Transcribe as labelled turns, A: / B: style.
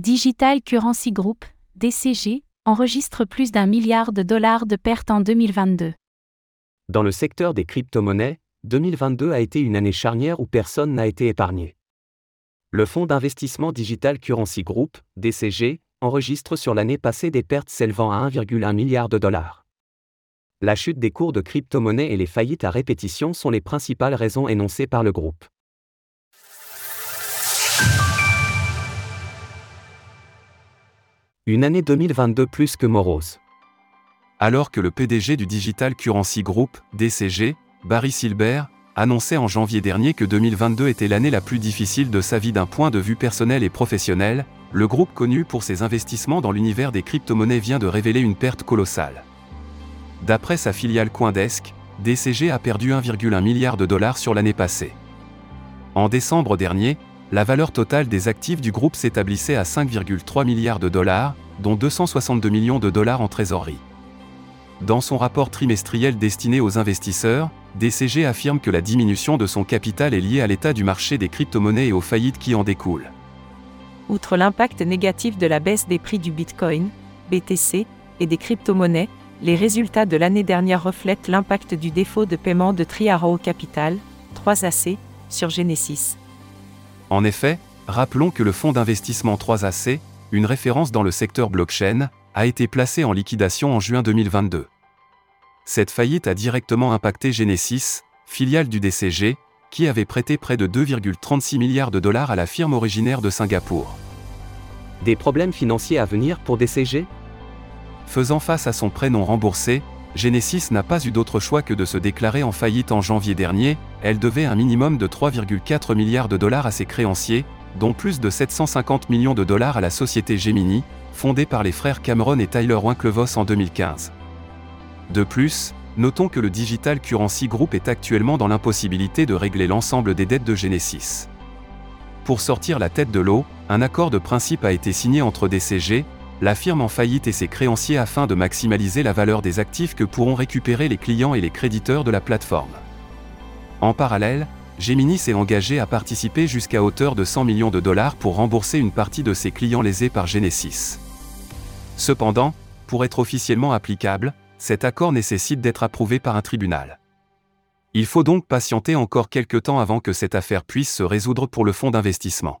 A: Digital Currency Group, DCG, enregistre plus d'un milliard de dollars de pertes en 2022.
B: Dans le secteur des crypto-monnaies, 2022 a été une année charnière où personne n'a été épargné. Le fonds d'investissement Digital Currency Group, DCG, enregistre sur l'année passée des pertes s'élevant à 1,1 milliard de dollars. La chute des cours de crypto-monnaies et les faillites à répétition sont les principales raisons énoncées par le groupe. Une année 2022 plus que morose.
C: Alors que le PDG du Digital Currency Group, DCG, Barry Silbert, annonçait en janvier dernier que 2022 était l'année la plus difficile de sa vie d'un point de vue personnel et professionnel, le groupe connu pour ses investissements dans l'univers des crypto-monnaies vient de révéler une perte colossale. D'après sa filiale Coindesk, DCG a perdu 1,1 milliard de dollars sur l'année passée. En décembre dernier, la valeur totale des actifs du groupe s'établissait à 5,3 milliards de dollars, dont 262 millions de dollars en trésorerie. Dans son rapport trimestriel destiné aux investisseurs, DCG affirme que la diminution de son capital est liée à l'état du marché des crypto-monnaies et aux faillites qui en découlent.
D: Outre l'impact négatif de la baisse des prix du Bitcoin, BTC, et des crypto-monnaies, les résultats de l'année dernière reflètent l'impact du défaut de paiement de Triaro Capital, 3AC, sur Genesis.
C: En effet, rappelons que le fonds d'investissement 3AC, une référence dans le secteur blockchain, a été placé en liquidation en juin 2022. Cette faillite a directement impacté Genesis, filiale du DCG, qui avait prêté près de 2,36 milliards de dollars à la firme originaire de Singapour.
B: Des problèmes financiers à venir pour DCG
C: Faisant face à son prêt non remboursé, Genesis n'a pas eu d'autre choix que de se déclarer en faillite en janvier dernier, elle devait un minimum de 3,4 milliards de dollars à ses créanciers, dont plus de 750 millions de dollars à la société Gemini, fondée par les frères Cameron et Tyler Winklevoss en 2015. De plus, notons que le Digital Currency Group est actuellement dans l'impossibilité de régler l'ensemble des dettes de Genesis. Pour sortir la tête de l'eau, un accord de principe a été signé entre DCG, la firme en faillite et ses créanciers afin de maximaliser la valeur des actifs que pourront récupérer les clients et les créditeurs de la plateforme. En parallèle, Gemini s'est engagé à participer jusqu'à hauteur de 100 millions de dollars pour rembourser une partie de ses clients lésés par Genesis. Cependant, pour être officiellement applicable, cet accord nécessite d'être approuvé par un tribunal. Il faut donc patienter encore quelques temps avant que cette affaire puisse se résoudre pour le fonds d'investissement.